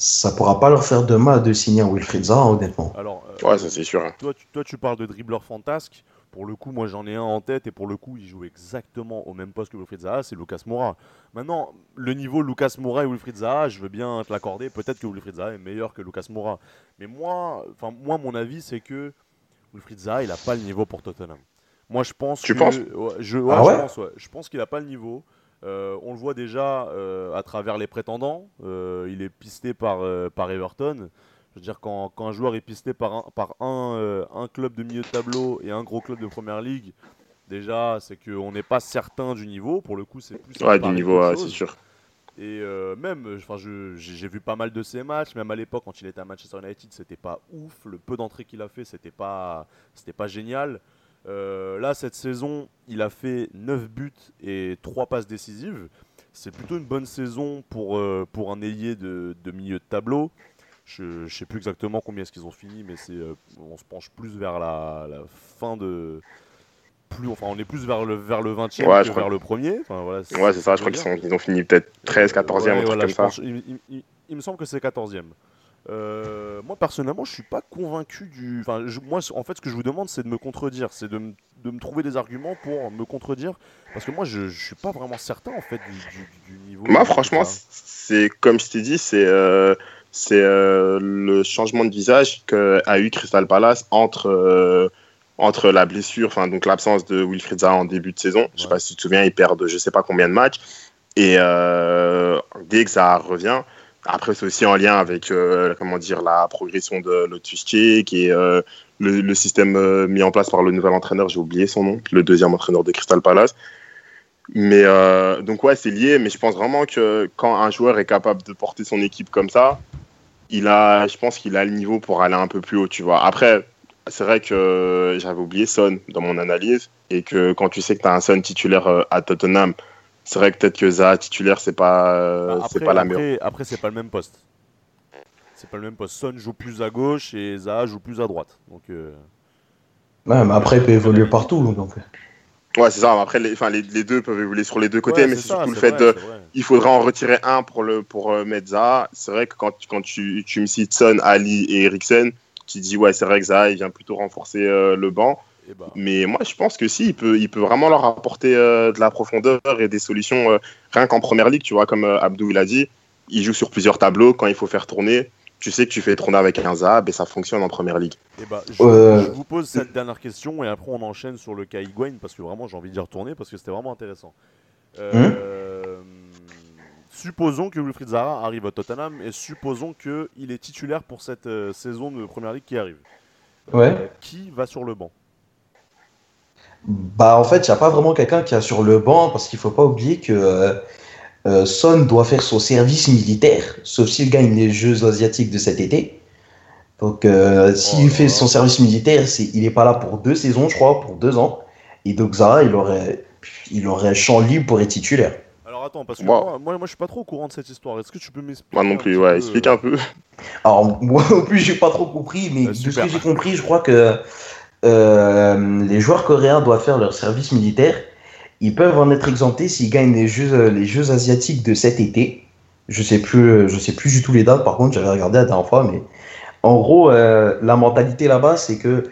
ça pourra pas leur faire de mal de signer un Wilfried Zaha, honnêtement. Alors, euh, Ouais, ça c'est sûr. hein. toi, tu, toi, tu parles de dribbleur fantasque. Pour le coup, moi j'en ai un en tête et pour le coup, il joue exactement au même poste que Wilfried Zaha, c'est Lucas Moura. Maintenant, le niveau Lucas Moura et Wilfried Zaha, je veux bien te l'accorder. Peut-être que Wilfried Zaha est meilleur que Lucas Moura. Mais moi, enfin moi, mon avis, c'est que Wilfried Zaha, il a pas le niveau pour Tottenham. Moi, je pense. Tu que- penses? ouais, je, ouais, Ah je pense, ouais. Je pense qu'il a pas le niveau. Euh, on le voit déjà euh, à travers les prétendants. Euh, il est pisté par, par Everton. Je veux dire, quand, quand un joueur est pisté par un, par un, un club de milieu de tableau et un gros club de première ligue, déjà, c'est qu'on n'est pas certain du niveau. Pour le coup, c'est plus. Ouais, du niveau, c'est sûr. Et même, j'ai vu pas mal de ses matchs, même à l'époque quand il était à Manchester United, c'était pas ouf. Le peu d'entrées qu'il a fait, c'était pas, c'était pas génial. Euh, là, cette saison, il a fait 9 buts et 3 passes décisives. C'est plutôt une bonne saison pour, euh, pour un ailier de, de milieu de tableau. Je ne sais plus exactement combien est-ce qu'ils ont fini, mais c'est, euh, on se penche plus vers la, la fin de. Plus, enfin, on est plus vers le, vers le 20e Ouais, que je crois vers le premier. Enfin, voilà, Ouais, c'est ça, je crois qu'ils sont- ils ont fini peut-être 13, 14e, Ouais, un truc voilà, comme ça. pense- il, il- il- il me semble que c'est 14e. Euh, moi personnellement, je suis pas convaincu du. Enfin, je- moi, en fait, ce que je vous demande, c'est de me contredire, c'est de, me- de me trouver des arguments pour me contredire, parce que moi, je, je suis pas vraiment certain en fait du, du- du niveau. Moi, franchement, c'est comme je t'ai dit, c'est euh, c'est euh, le changement de visage qu'a eu Crystal Palace entre, entre la blessure, enfin donc l'absence de Wilfried Zaha en début de saison. Je sais Ouais. pas si tu te souviens, il perd de je sais pas combien de matchs. Et dès que ça revient, après c'est aussi en lien avec euh, comment dire la progression de Lotus et euh, le, système euh, mis en place par le nouvel entraîneur, j'ai oublié son nom, le deuxième entraîneur de Crystal Palace. Mais euh, donc ouais, c'est lié, mais je pense vraiment que quand un joueur est capable de porter son équipe comme ça, il a, je pense qu'il a le niveau pour aller un peu plus haut, tu vois. Après, c'est vrai que j'avais oublié Son dans mon analyse et que quand tu sais que tu as un Son titulaire à Tottenham, c'est vrai que peut-être que Zaha titulaire, c'est pas, euh, Bah, c'est pas la meilleure. après, après, c'est pas le même poste. C'est pas le même poste. Son joue plus à gauche et Zaha joue plus à droite. Donc, euh, Ouais, mais après, il peut évoluer partout. Donc. Ouais, c'est ça. Après, les, enfin, les, les deux peuvent évoluer sur les deux côtés, ouais, mais c'est surtout le fait vrai, de. Il faudra en retirer un pour, le, pour euh, mettre Zaha. C'est vrai que quand, tu- quand tu, tu me cites Son, Ali et Eriksen, tu dis, ouais, c'est vrai que Zaha, il vient plutôt renforcer euh, le banc. Et bah, Mais moi, je pense que si, il peut, il peut vraiment leur apporter euh, de la profondeur et des solutions, euh, rien qu'en première ligue, tu vois, comme euh, Abdou il a dit, il joue sur plusieurs tableaux. Quand il faut faire tourner, tu sais que tu fais tourner avec un Zaha, et ça fonctionne en première ligue. et bah, je, Euh, je vous pose cette dernière question et après on enchaîne sur le cas Higuain parce que vraiment j'ai envie d'y retourner parce que c'était vraiment intéressant. Euh, supposons que Wilfried Zaha arrive à Tottenham et supposons qu'il est titulaire pour cette euh, saison de première ligue qui arrive. Ouais. Euh, qui va sur le banc? Bah, en fait, il n'y a pas vraiment quelqu'un qui est sur le banc parce qu'il faut pas oublier que euh, euh, Son doit faire son service militaire, sauf s'il gagne les Jeux asiatiques de cet été. Donc, euh, s'il Oh fait son service militaire, c'est, il n'est pas là pour deux saisons, je crois, pour deux ans. Et donc, Zara, il aurait, il aurait champ libre pour être titulaire. Alors attends, parce que Wow. moi, moi, moi, je suis pas trop au courant de cette histoire. Est-ce que tu peux m'expliquer Moi non plus, ouais, explique un peu. Alors, (laughs) moi non plus, j'ai pas trop compris, mais Euh, de ce que j'ai compris, je crois que euh, les joueurs coréens doivent faire leur service militaire. Ils peuvent en être exemptés s'ils gagnent les jeux, euh, les jeux asiatiques de cet été. Je sais plus, euh, je sais plus du tout les dates. Par contre, j'avais regardé la dernière fois, mais en gros, euh, la mentalité là-bas, c'est que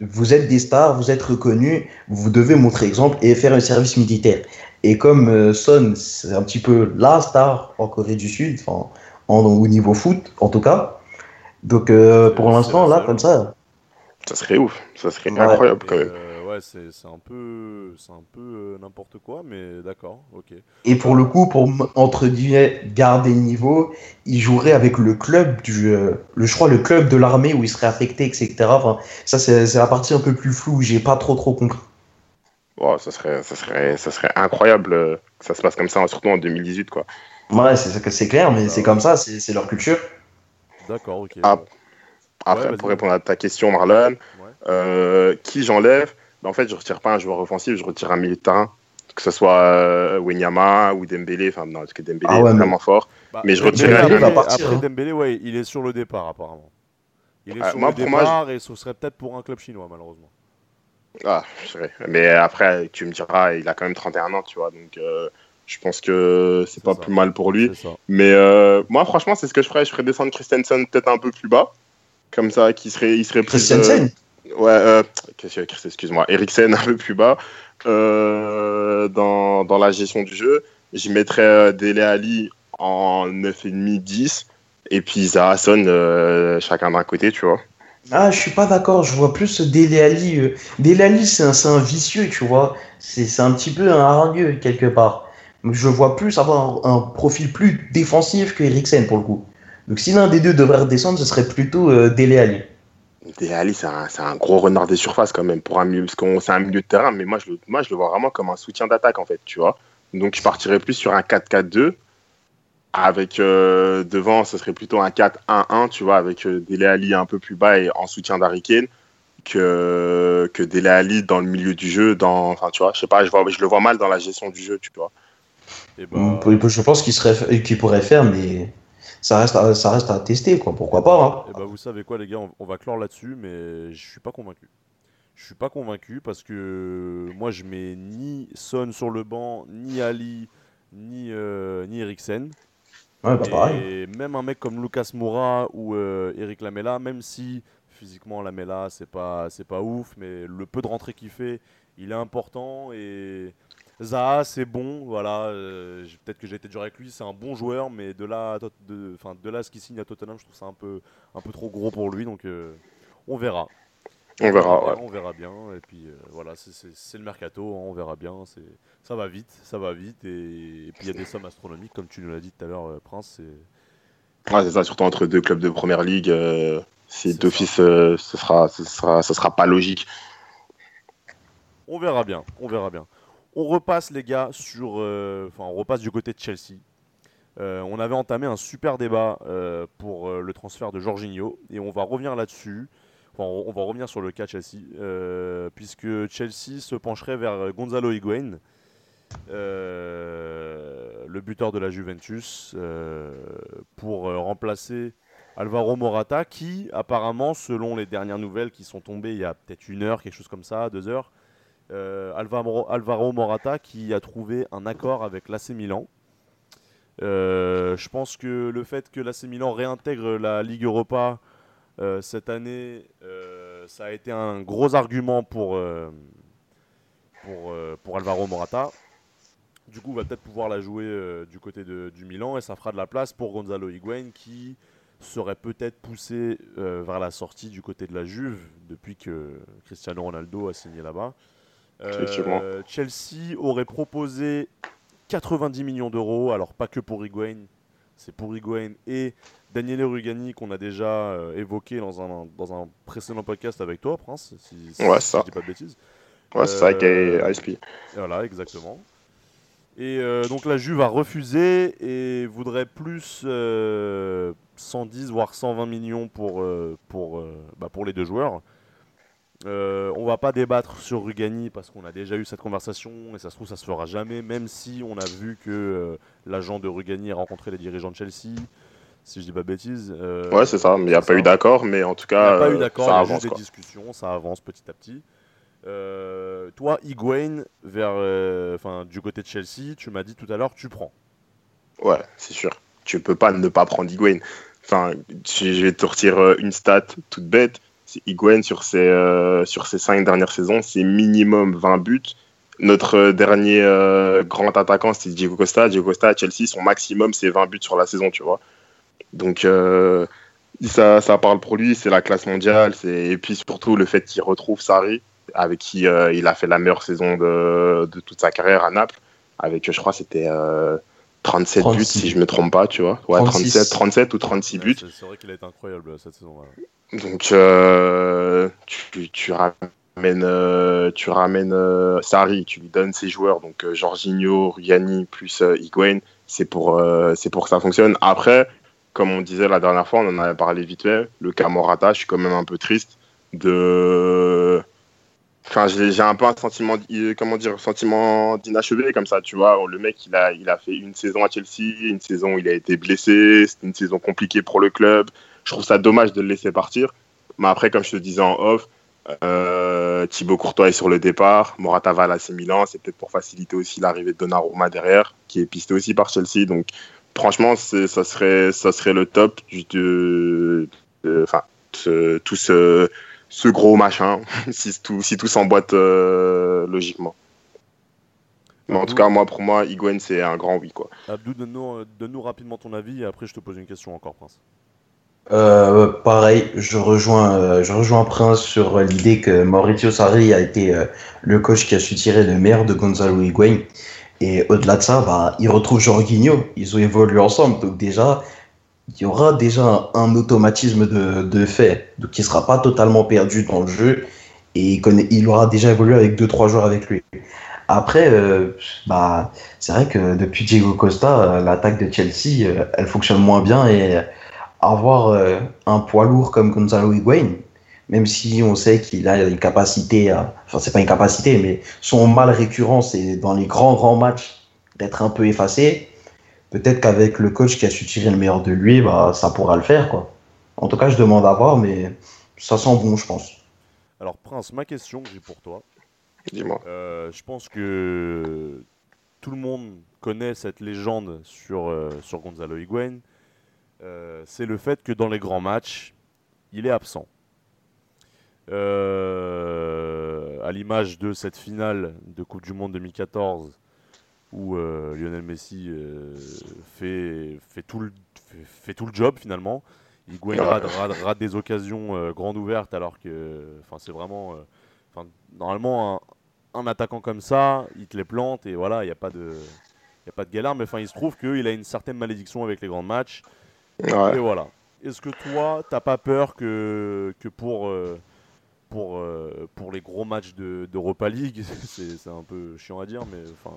vous êtes des stars, vous êtes reconnus, vous devez montrer exemple et faire un service militaire. Et comme euh, Son, c'est un petit peu la star en Corée du Sud, en, au niveau foot en tout cas. Donc euh, pour l'instant, là, comme ça, Ça serait ouf, ça serait Ouais. incroyable quand même. euh, ouais, c'est c'est un peu, c'est un peu euh, n'importe quoi, mais d'accord, ok. et pour le coup, pour entre guillemets garder le niveau, il jouerait avec le club du, euh, le, je crois le club de l'armée où il serait affecté, etc. Enfin, ça c'est c'est la partie un peu plus floue, j'ai pas trop trop compris. Wow, ça, serait, ça, serait, ça serait incroyable que ça se passe comme ça, surtout en 2018. Quoi. Ouais, c'est ça- c'est clair, mais Bah c'est ouais. comme ça, c'est c'est leur culture. D'accord, ok. Ah. Après, Ouais, pour répondre à ta question, Marlon, Ouais. euh, qui j'enlève? Ben, En fait, je retire pas un joueur offensif, je retire un milieu de terrain. Que ce soit euh, Wenyama ou Dembélé. Enfin, non, parce que Dembélé Ah ouais, est mais- vraiment fort. Bah, mais je après, Dembélé va partir, après hein. Dembélé, ouais, il est sur le départ apparemment. Il est Ah, sur moi, le pour moi, départ et ce serait peut-être pour un club chinois malheureusement. Ah, je dirais. Mais après, tu me diras, il a quand même 31 ans, tu vois. Donc, euh, je pense que c'est pas ça. plus mal pour lui. Mais euh, moi, franchement, c'est ce que je ferais. Je ferais descendre Christensen peut-être un peu plus bas. Comme ça, qui serait, il serait plus. Christiansen, euh, ouais, euh, excuse-moi. Eriksen (laughs) un peu plus bas euh, dans, dans la gestion du jeu. J'y mettrais Dele Ali en 9,5-10. Et puis Zaha, Son, euh, chacun d'un côté, tu vois. Ah, je suis pas d'accord, je vois plus Dele euh. Dele Alli, c'est un, vicieux, tu vois. C'est c'est un petit peu un hargneux, quelque part. Je vois plus avoir un, un profil plus défensif que Eriksen, pour le coup. Donc, si l'un des deux devrait redescendre, ce serait plutôt euh, Dele Alli. Dele Ali, c'est un, c'est un gros renard des surfaces quand même pour un milieu, parce qu'on c'est un milieu de terrain, mais moi je, le, moi je le vois vraiment comme un soutien d'attaque en fait, tu vois. Donc je partirais plus sur un 4-4-2 avec euh, devant, ce serait plutôt un 4-1-1, tu vois, avec euh, Dele Ali un peu plus bas et en soutien d'Harry Kane que que Dele Ali dans le milieu du jeu, dans, enfin tu vois, je sais pas, je vois, je le vois mal dans la gestion du jeu, tu vois. Et bah, On peut- Je pense qu'il serait, qu'il pourrait faire, mais ça reste, à, ça reste à tester, quoi. Pourquoi pas, hein. et bah, vous savez quoi les gars, on, on va clore là-dessus, mais je suis pas convaincu. Je suis pas convaincu parce que moi je mets ni Son sur le banc, ni Ali, ni, euh, ni Eriksen. Ouais, bah, pareil. Et même un mec comme Lucas Moura ou euh, Eric Lamela, même si physiquement Lamela c'est pas c'est pas ouf, mais le peu de rentrée qu'il fait, il est important et Zaha c'est bon, voilà. euh, Peut-être que j'ai été dur avec lui, c'est un bon joueur, mais de là, à de, enfin de là à ce qu'il signe à Tottenham, je trouve ça un peu un peu trop gros pour lui, donc euh, on verra. On verra, bien, ouais. on verra bien. Et puis euh, voilà, c'est- le mercato, hein, on verra bien. c'est Ça va vite, ça va vite. Et, et puis il y a des sommes astronomiques, comme tu nous l'as dit tout à l'heure, euh, Prince. c'est- Ouais, c'est ça, surtout entre deux clubs de première ligue, euh, C'est d'office, euh, ce sera, ce sera, ce sera pas logique. On verra bien, on verra bien. On repasse les gars sur, euh, on repasse du côté de Chelsea. Euh, on avait entamé un super débat euh, pour le transfert de Jorginho et on va revenir là-dessus. Enfin, on, va revenir sur le cas Chelsea, puisque Chelsea se pencherait vers Gonzalo Higuain. le buteur de la Juventus, pour remplacer Alvaro Morata, qui apparemment, selon les dernières nouvelles qui sont tombées il y a peut-être une heure, quelque chose comme ça, deux heures, Alvaro, Alvaro Morata qui a trouvé un accord avec l'AC Milan. Euh, je pense que le fait que l'AC Milan réintègre la Ligue Europa euh, cette année, euh, ça a été un gros argument pour, euh, pour, euh, Alvaro Morata. Du coup, il va peut-être pouvoir la jouer euh, du côté de- du Milan et ça fera de la place pour Gonzalo Higuain qui serait peut-être poussé euh, vers la sortie du côté de la Juve depuis que Cristiano Ronaldo a signé là-bas. Euh. Chelsea aurait proposé 90 millions d'euros, alors pas que pour Higuain, c'est pour Higuain et Daniele Rugani qu'on a déjà euh, évoqué dans un, dans un précédent podcast avec toi, Prince, si, si- Ouais, si ça. je dis pas de bêtises. Ouais, c'est Euh, qu'avec ASP. Voilà, exactement. Et euh, donc la Juve a refusé et voudrait plus euh, 110 voire 120 millions pour, pour, bah, pour les deux joueurs. Euh, on va pas débattre sur Rugani parce qu'on a déjà eu cette conversation et ça se trouve ça se fera jamais, même si on a vu que euh, l'agent de Rugani a rencontré les dirigeants de Chelsea, si je dis pas de bêtises. Euh, Ouais, c'est ça, mais il n'y a pas eu d'accord, mais en tout il n'y cas, a pas eu euh, d'accord, il y ça a avance. juste des discussions, ça avance petit à petit. Toi, Higuain, vers, enfin, du côté de Chelsea, tu m'as dit tout à l'heure, tu prends. Ouais, c'est sûr. Tu peux pas ne pas prendre Higuain. Enfin, je vais te retirer une stat toute bête. C'est Higuain sur ses, euh, sur ses cinq dernières saisons, c'est minimum 20 buts. Notre euh, dernier euh, grand attaquant, c'était Diego Costa. Diego Costa à Chelsea, son maximum, c'est 20 buts sur la saison, tu vois. Donc, ça, ça parle pour lui, c'est la classe mondiale. c'est- Et puis surtout, le fait qu'il retrouve Sarri, avec qui il a fait la meilleure saison de, de toute sa carrière à Naples. Avec, je crois, c'était euh, 37 buts, 36. si je me trompe pas, tu vois. Ouais, 36. 37, 37 ou 36 buts. C'est c'est vrai qu'il a été incroyable euh, cette saison. Donc, euh, tu, tu ramènes, euh, tu ramènes euh, Sarri, tu lui donnes ses joueurs, donc euh, Jorginho, Rugani plus euh, Higuain, c'est pour, euh, c'est pour que ça fonctionne. Après, comme on disait la dernière fois, on en avait parlé vite fait, le cas Morata, je suis quand même un peu triste de. Enfin, j'ai un peu un sentiment, d- comment dire, sentiment d'inachevé comme ça, tu vois. Le mec, il a, il a fait une saison à Chelsea, une saison où il a été blessé, c'était une saison compliquée pour le club. Je trouve ça dommage de le laisser partir. Mais après, comme je te disais en off, euh, Thibaut Courtois est sur le départ, Morata va à Milan, c'est peut-être pour faciliter aussi l'arrivée de Donnarumma derrière, qui est pisté aussi par Chelsea. Donc, franchement, ça serait, ça serait le top du, de, de- enfin, ce- tout ce, ce gros machin, (laughs) si tout, si tout s'emboîte euh, logiquement. Mais en tout cas, moi, pour moi, Higuain, c'est un grand oui, quoi. Abdou, donne-nous euh, donne-nous rapidement ton avis et après je te pose une question encore, Prince. Euh, pareil, je rejoins, euh, je rejoins Prince sur l'idée que Maurizio Sarri a été euh, le coach qui a su tirer le meilleur de Gonzalo Higuain. Et au-delà de ça, bah, il retrouve Jorginho. Ils ont évolué ensemble. Donc déjà, il y aura déjà un, automatisme de, de fait. Donc il ne sera pas totalement perdu dans le jeu. Et il, aura déjà évolué avec deux trois joueurs avec lui. Après, euh, bah, c'est vrai que depuis Diego Costa, euh, l'attaque de Chelsea, euh, elle fonctionne moins bien. Et avoir un poids lourd comme Gonzalo Higuain, même si on sait qu'il a une capacité, à... enfin c'est pas une capacité, mais son mal récurrent, c'est dans les grands grands matchs d'être un peu effacé. Peut-être qu'avec le coach qui a su tirer le meilleur de lui, bah, ça pourra le faire. Quoi. En tout cas, je demande à voir, mais ça sent bon, je pense. Alors, Prince, ma question que j'ai pour toi, Dis-moi. euh, je pense que tout le monde connaît cette légende sur, euh, sur Gonzalo Higuain. Euh, c'est le fait que dans les grands matchs, il est absent. Euh, à l'image de cette finale de Coupe du Monde 2014 où euh, Lionel Messi euh, fait, fait, tout le, fait, fait tout le job finalement. Higuain Ouais. rate, rate- rate des occasions euh, grandes ouvertes alors que c'est vraiment... normalement, un, un attaquant comme ça, il te les plante et voilà, il n'y a pas de... Il a pas de galère, mais enfin, il se trouve qu'il a une certaine malédiction avec les grands matchs. Ouais. Et voilà. Est-ce que toi, t'as pas peur que, que pour, pour, pour les gros matchs de- d'Europa League, (laughs) c'est un peu chiant à dire, mais enfin,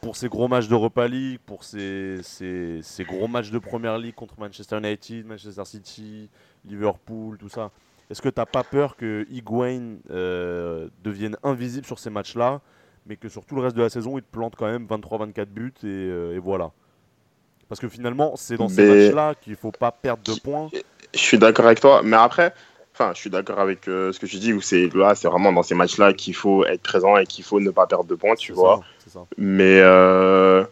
pour ces gros matchs d'Europa League, pour ces, ces, ces gros matchs de Première League contre Manchester United, Manchester City, Liverpool, tout ça, est-ce que t'as pas peur que Higuain euh, devienne invisible sur ces matchs-là mais que sur tout le reste de la saison, il te plante quand même 23-24 buts et, euh, et voilà? Parce que finalement, c'est dans ces matchs-là qu'il faut pas perdre de points. Je suis d'accord avec toi, mais après, enfin, je suis d'accord avec euh, ce que tu dis, où c'est là, c'est vraiment dans ces matchs-là qu'il faut être présent et qu'il faut ne pas perdre de points, tu vois. ça. Mais euh,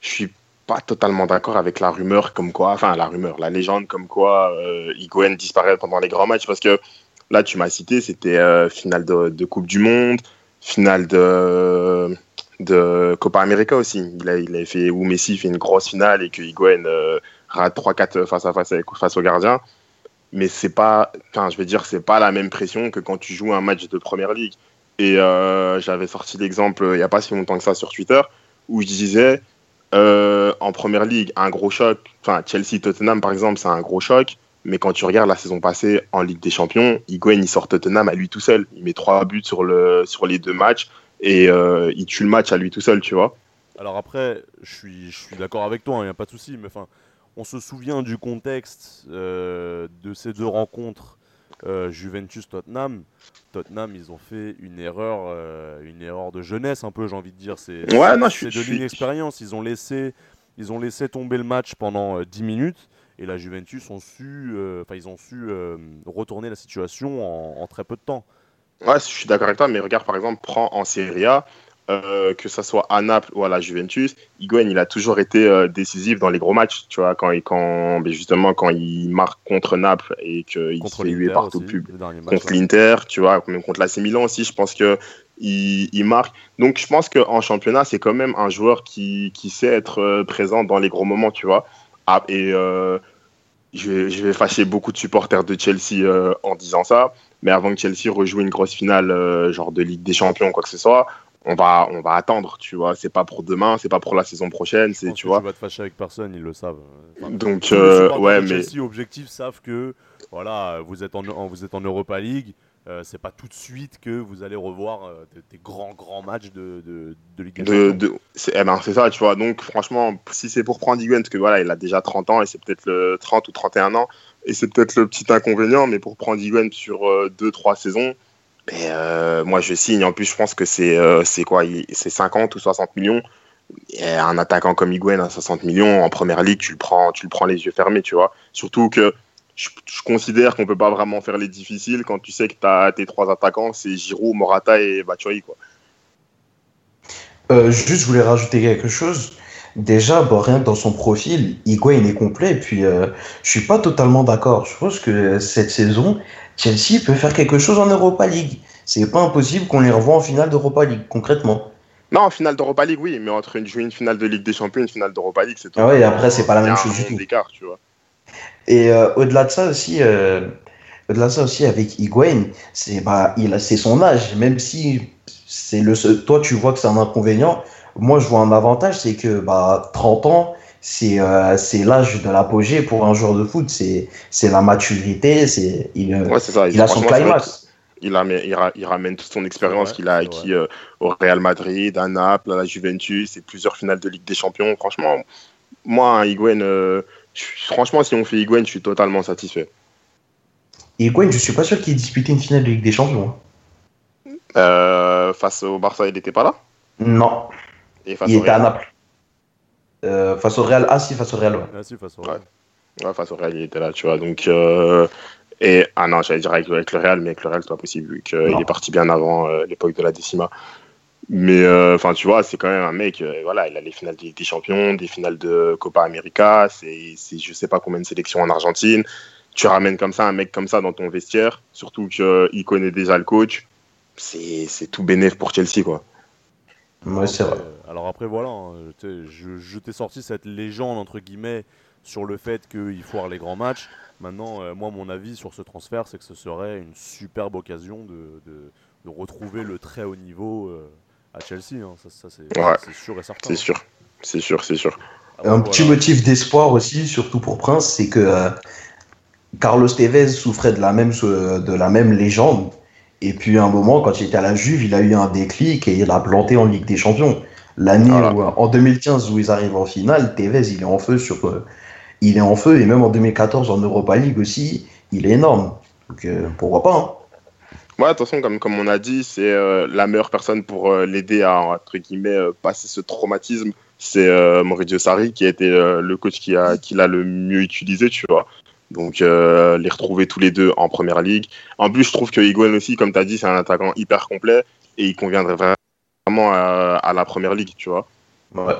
je suis pas totalement d'accord avec la rumeur comme quoi, enfin la rumeur, la légende comme quoi euh, disparaît pendant les grands matchs parce que là tu m'as cité, c'était euh, finale de, de Coupe du Monde, finale de, de Copa América aussi. Il a, il a fait où Messi fait une grosse finale et que Higuaín euh, rate 3-4 face à face face au gardien. Mais c'est pas, enfin je veux dire, c'est pas la même pression que quand tu joues un match de première ligue. Et euh, j'avais sorti l'exemple il n'y a pas si longtemps que ça sur Twitter où je disais euh, en première ligue, un gros choc, enfin Chelsea-Tottenham par exemple, c'est un gros choc. Mais quand tu regardes la saison passée en Ligue des Champions, Higuain il sort Tottenham à lui tout seul. Il met trois buts sur, le, sur les deux matchs et euh, il tue le match à lui tout seul, tu vois. Alors après, je suis, je suis d'accord avec toi, il n'y a pas de souci, mais enfin, on se souvient du contexte euh, de ces deux rencontres euh, Juventus-Tottenham. Tottenham, ils ont fait une erreur, euh, une erreur de jeunesse un peu, j'ai envie de dire. C'est Ouais, de l'inexpérience. Ils ont laissé, ils ont laissé tomber le match pendant euh, 10 minutes. Et la Juventus ont su, enfin ils ont su retourner la situation en, en très peu de temps. Ouais, je suis d'accord avec toi, mais regarde par exemple, prends en Serie A, euh, que ce soit à Naples ou à la Juventus, Higuain il a toujours été euh, décisif dans les gros matchs, tu vois, quand, il- quand mais justement quand il marque contre Naples et qu'il se fait huer aussi, pub le match, contre l'Inter, tu vois, même contre l'AC Milan aussi, je pense que il, il marque. Donc je pense qu'en championnat, c'est quand même un joueur qui, qui sait être euh, présent dans les gros moments, tu vois. Ah, et euh, je, vais, je vais fâcher beaucoup de supporters de Chelsea en disant ça, mais avant que Chelsea rejoue une grosse finale, genre de Ligue des Champions ou quoi que ce soit, on va, on va attendre, tu vois. C'est pas pour demain, c'est pas pour la saison prochaine, c'est, tu vois. tu vas te fâcher avec personne, ils le savent. Enfin, Donc, euh, ouais, mais. Chelsea objectifs savent que voilà, vous êtes en, en- vous êtes en Europa League. euh, c'est pas tout de suite que vous allez revoir euh, des, des grands grands matchs de, de, de Ligue de, de- c'est eh ben, c'est ça, tu vois. Donc, franchement, si c'est pour prendre parce que voilà, il a déjà 30 ans et c'est peut-être le 30 ou 31 ans, et c'est peut-être le petit inconvénient, mais pour prendre Higuain sur 2-3 saisons, euh, moi je signe. En plus, je pense que c'est euh, quoi C'est 50 ou 60 millions. Et un attaquant comme Higuain à 60 millions en première ligue, tu le prends, tu le prends les yeux fermés, tu vois. Surtout que je, considère qu'on peut pas vraiment faire les difficiles quand tu sais que tu as tes trois attaquants, c'est Giroud, Morata et Batshuayi, quoi. Euh, juste, je voulais rajouter quelque chose. Déjà, bon, rien que dans son profil, Higuain est complet. Et puis, euh, je suis pas totalement d'accord. Je pense que cette saison, Chelsea peut faire quelque chose en Europa League. C'est pas impossible qu'on les revoie en finale d'Europa League, concrètement. Non, en finale d'Europa League, oui, mais entre une, finale de Ligue des Champions et une finale d'Europa League, c'est tout. Ah ouais, et après, c'est pas la même chose du tout. d'écart, tu vois. Et euh, au-delà de ça aussi, euh, au-delà de ça aussi avec Higuain, c'est bah, il a son âge. Même si c'est le seul- toi tu vois que c'est un inconvénient, moi je vois un avantage, c'est que bah 30 ans, c'est euh, c'est l'âge de l'apogée pour un joueur de foot. C'est c'est la maturité, c'est il, euh, Ouais, c'est ça. il a son climax. Il, ramène, il, ra- il ramène toute son expérience qu'il a acquis euh, au Real Madrid, à Naples, à la Juventus et plusieurs finales de Ligue des Champions. Franchement, moi, un Higuain, euh, franchement, si on fait Higuain, je suis totalement satisfait. Higuain, je suis pas sûr qu'il ait disputé une finale de Ligue des Champions. hein. Euh, face au Barça, il n'était pas là? Non, Et face il au était à Naples. Euh, face au Real, ah si, face au Real. ouais. Ah, si, face au. Real. Ouais, face au Real, il était là, tu vois. Donc, euh, et, ah non, j'allais dire avec, avec le Real, mais avec le Real, c'est pas possible, vu qu'il est parti bien avant euh, l'époque de la Décima. Mais, euh, enfin, tu vois, c'est quand même un mec, euh, voilà, il a les finales de Ligue des Champions, des finales de Copa América, c'est, c'est je sais pas combien de sélections en Argentine. Tu ramènes comme ça un mec comme ça dans ton vestiaire, surtout qu'il connaît déjà le coach. C'est, c'est tout bénéf pour Chelsea, quoi. Ouais, c'est vrai. Euh, Alors après, voilà, hein, je, je t'ai sorti cette légende, entre guillemets, sur le fait qu'il foire les grands matchs. Maintenant, euh, moi, mon avis sur ce transfert, c'est que ce serait une superbe occasion de, de- de retrouver le très haut niveau euh, à Chelsea. hein. Ça, ça, c'est Ouais. sûr et certain. C'est sûr. C'est sûr, c'est sûr. Après, Un voilà. petit motif d'espoir aussi, surtout pour Prince, c'est que euh, Carlos Tevez souffrait de la même de la même légende. Et puis à un moment, quand il était à la Juve, il a eu un déclic et il a planté en Ligue des Champions. L'année Voilà. où, en 2015 où ils arrivent en finale, Tevez il est en feu sur euh, il est en feu et même en 2014 en Europa League aussi, il est énorme. Donc euh, pourquoi pas hein. Ouais, attention, comme, comme on a dit, c'est euh, la meilleure personne pour l'aider à, entre guillemets, passer ce traumatisme. C'est Maurizio Sarri qui a été le coach qui a- qui l'a le mieux utilisé, tu vois. Donc, euh, les retrouver tous les deux en première ligue. En plus, je trouve que Higuain aussi, comme tu as dit, c'est un attaquant hyper complet et il conviendrait vraiment à, à la première ligue, tu vois. Ouais.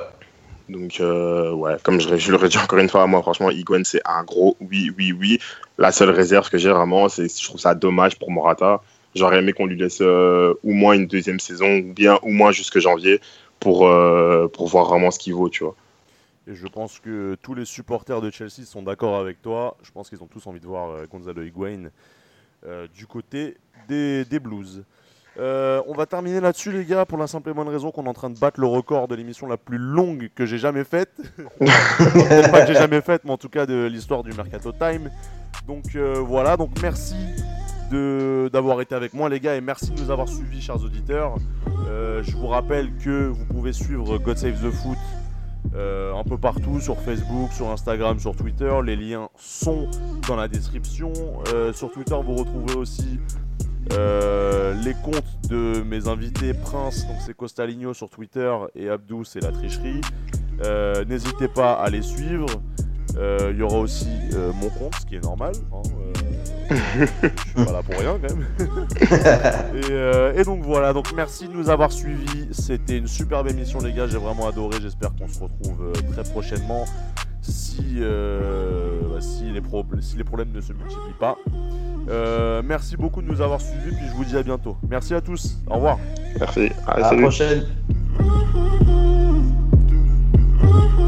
Donc, euh, ouais, comme je, je le redis encore une fois, moi, franchement, Higuain, c'est un gros oui, oui, oui. La seule réserve que j'ai vraiment, c'est je trouve ça dommage pour Morata. J'aurais aimé qu'on lui laisse euh, au moins une deuxième saison, ou bien au moins jusque janvier, pour, pour voir vraiment ce qu'il vaut, tu vois. Et je pense que tous les supporters de Chelsea sont d'accord avec toi. Je pense qu'ils ont tous envie de voir euh, Gonzalo Higuain euh, du côté des, des Blues. Euh, on va terminer là-dessus, les gars, pour la simple et bonne raison qu'on est en train de battre le record de l'émission la plus longue que j'ai jamais faite. (laughs) Pas que j'ai jamais faite, mais en tout cas de l'histoire du Mercato Time. Donc euh, voilà, donc merci d'avoir été avec moi, les gars, et merci de nous avoir suivis, chers auditeurs. Je vous rappelle que vous pouvez suivre God Save the Foot euh, un peu partout sur Facebook, sur Instagram, sur Twitter. Les liens sont dans la description. Euh, sur Twitter, vous retrouvez aussi euh, les comptes de mes invités Prince, donc c'est Costaligno sur Twitter et Abdou, c'est la tricherie. N'hésitez pas à les suivre. Il y aura aussi mon compte, ce qui est normal. hein, euh, je suis pas là pour rien quand même. (laughs) et, euh, et donc voilà, donc merci de nous avoir suivis. C'était une superbe émission les gars, j'ai vraiment adoré. J'espère qu'on se retrouve euh, très prochainement si, euh, bah, si, les pro- si les problèmes ne se multiplient pas. Euh, merci beaucoup de nous avoir suivis, puis je vous dis à bientôt. Merci à tous, au revoir. Merci. Allez, À la prochaine. (laughs)